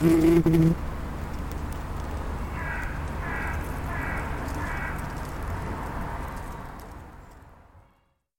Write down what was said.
Mm-hmm.